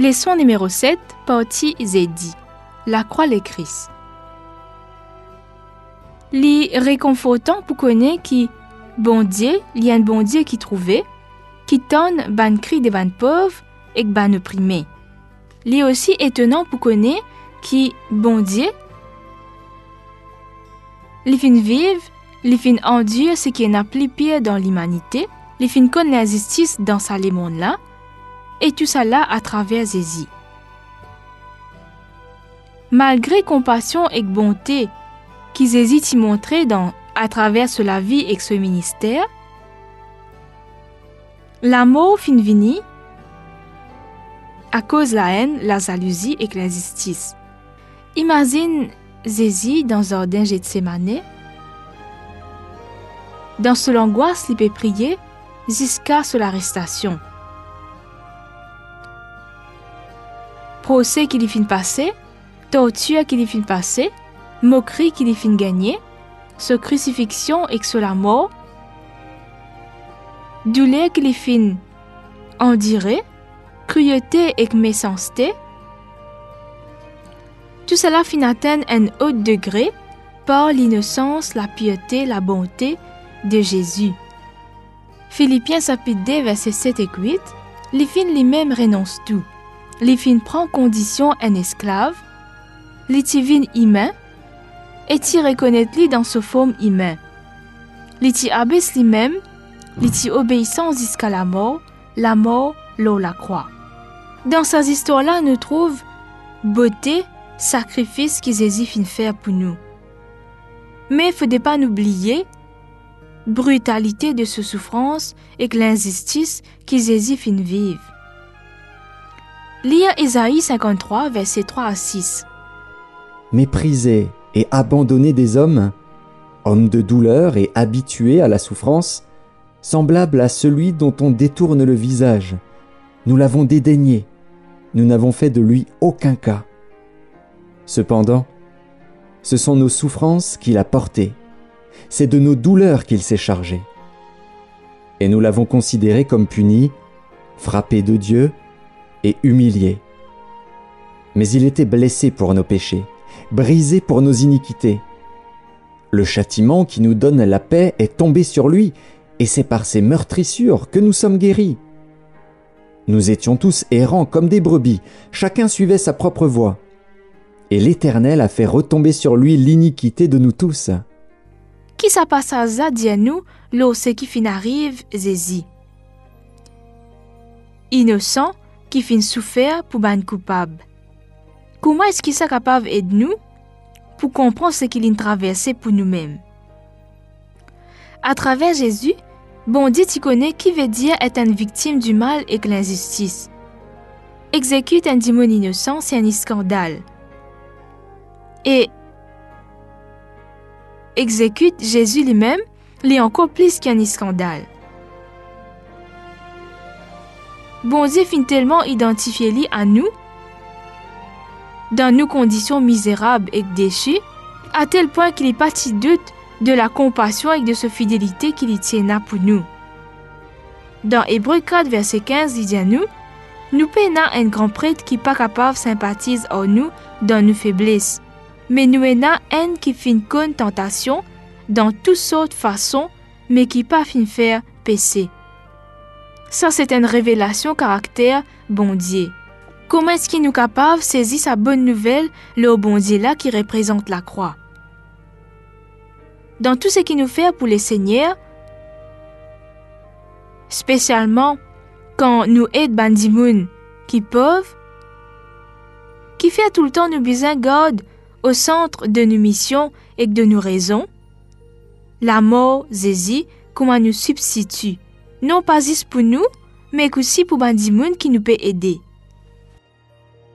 Leçon numéro 7, partie Zédi. La croix les Christ. Li réconfortant pour connaître qui bon Dieu, il y a un bon Dieu qui trouvait, qui tonne ban cri de ban pauvre et ban opprimé. Li aussi étonnant pour connaître qui bon Dieu, li fin vive, li fin endure ce qui est appelé pire dans l'humanité, li fin connaît la justice dans sa monde là, et tout là à travers Zézi. Malgré compassion et bonté qui Zézi t'y montrait dans, à travers la vie et ce ministère, l'amour fin vini à cause la haine, la jalousie et l'injustice. Imagine Zézi dans un de Gethsemane. Dans ce l'angoisse, il peut prier jusqu'à l'arrestation. Procès qui lui fin passer, torture qui lui fin passer, moquerie qui lui fin gagner, ce crucifixion et que la mort, douleur qui lui fin endurer, cruauté et méchanceté, tout cela fin atteindre un haut degré par l'innocence, la piété, la bonté de Jésus. Philippiens chapitre 2 verset 7 et 8, les fin lui-même renonce tout. Les fin prend condition un esclave, les vin humain, et t'y reconnaître li dans sa forme humain. Les t'y abaisse lui-même, les obéissant jusqu'à la mort, la mort, l'eau la croix. Dans ces histoires-là, nous trouve beauté, sacrifice qu'ils hésitent fin faire pour nous. Mais faut pas oublier brutalité de ce souffrance et l'injustice qu'ils hésitent fin vivre. Lire Isaïe 53, versets 3 à 6. Méprisé et abandonné des hommes, homme de douleur et habitué à la souffrance, semblable à celui dont on détourne le visage, nous l'avons dédaigné, nous n'avons fait de lui aucun cas. Cependant, ce sont nos souffrances qu'il a portées, c'est de nos douleurs qu'il s'est chargé. Et nous l'avons considéré comme puni, frappé de Dieu et humilié. Mais il était blessé pour nos péchés, brisé pour nos iniquités. Le châtiment qui nous donne la paix est tombé sur lui, et c'est par ses meurtrissures que nous sommes guéris. Nous étions tous errants comme des brebis, chacun suivait sa propre voie. Et l'Éternel a fait retomber sur lui l'iniquité de nous tous. Qui. Innocent, qui fin souffert pour ban coupable. Comment est-ce qu'il est capable d'aider nous pour comprendre ce qu'il traversé pour nous-mêmes? À travers Jésus, bon Dieu tu connais qui veut dire être une victime du mal et de l'injustice. Exécute un démon innocent, c'est un scandale. Et exécute Jésus lui-même, l'est encore plus qu'un scandale. Bon Dieu finit tellement identifié lui à nous, dans nos conditions misérables et déchues, à tel point qu'il n'est pas si doute de la compassion et de sa fidélité qu'il y tient pour nous. Dans Hébreu 4, verset 15, il dit à nous, nous peinons un grand prêtre qui pas capable de sympathiser en nous dans nos faiblesses, mais nous avons un qui fait une tentation dans toutes sortes de façons, mais qui pas fin faire pécher. Ça, c'est une révélation caractère bon Dieu. Comment est-ce qu'il nous capable saisir sa bonne nouvelle, le bon Dieu là qui représente la croix? Dans tout ce qu'il nous fait pour les seigneurs, spécialement quand nous aidons bandimoun qui peuvent, qui fait tout le temps nous besoin God au centre de nos missions et de nos raisons, la mort, Zézi, comment nous substitue non pas juste pour nous, mais aussi pour les qui nous peut aider.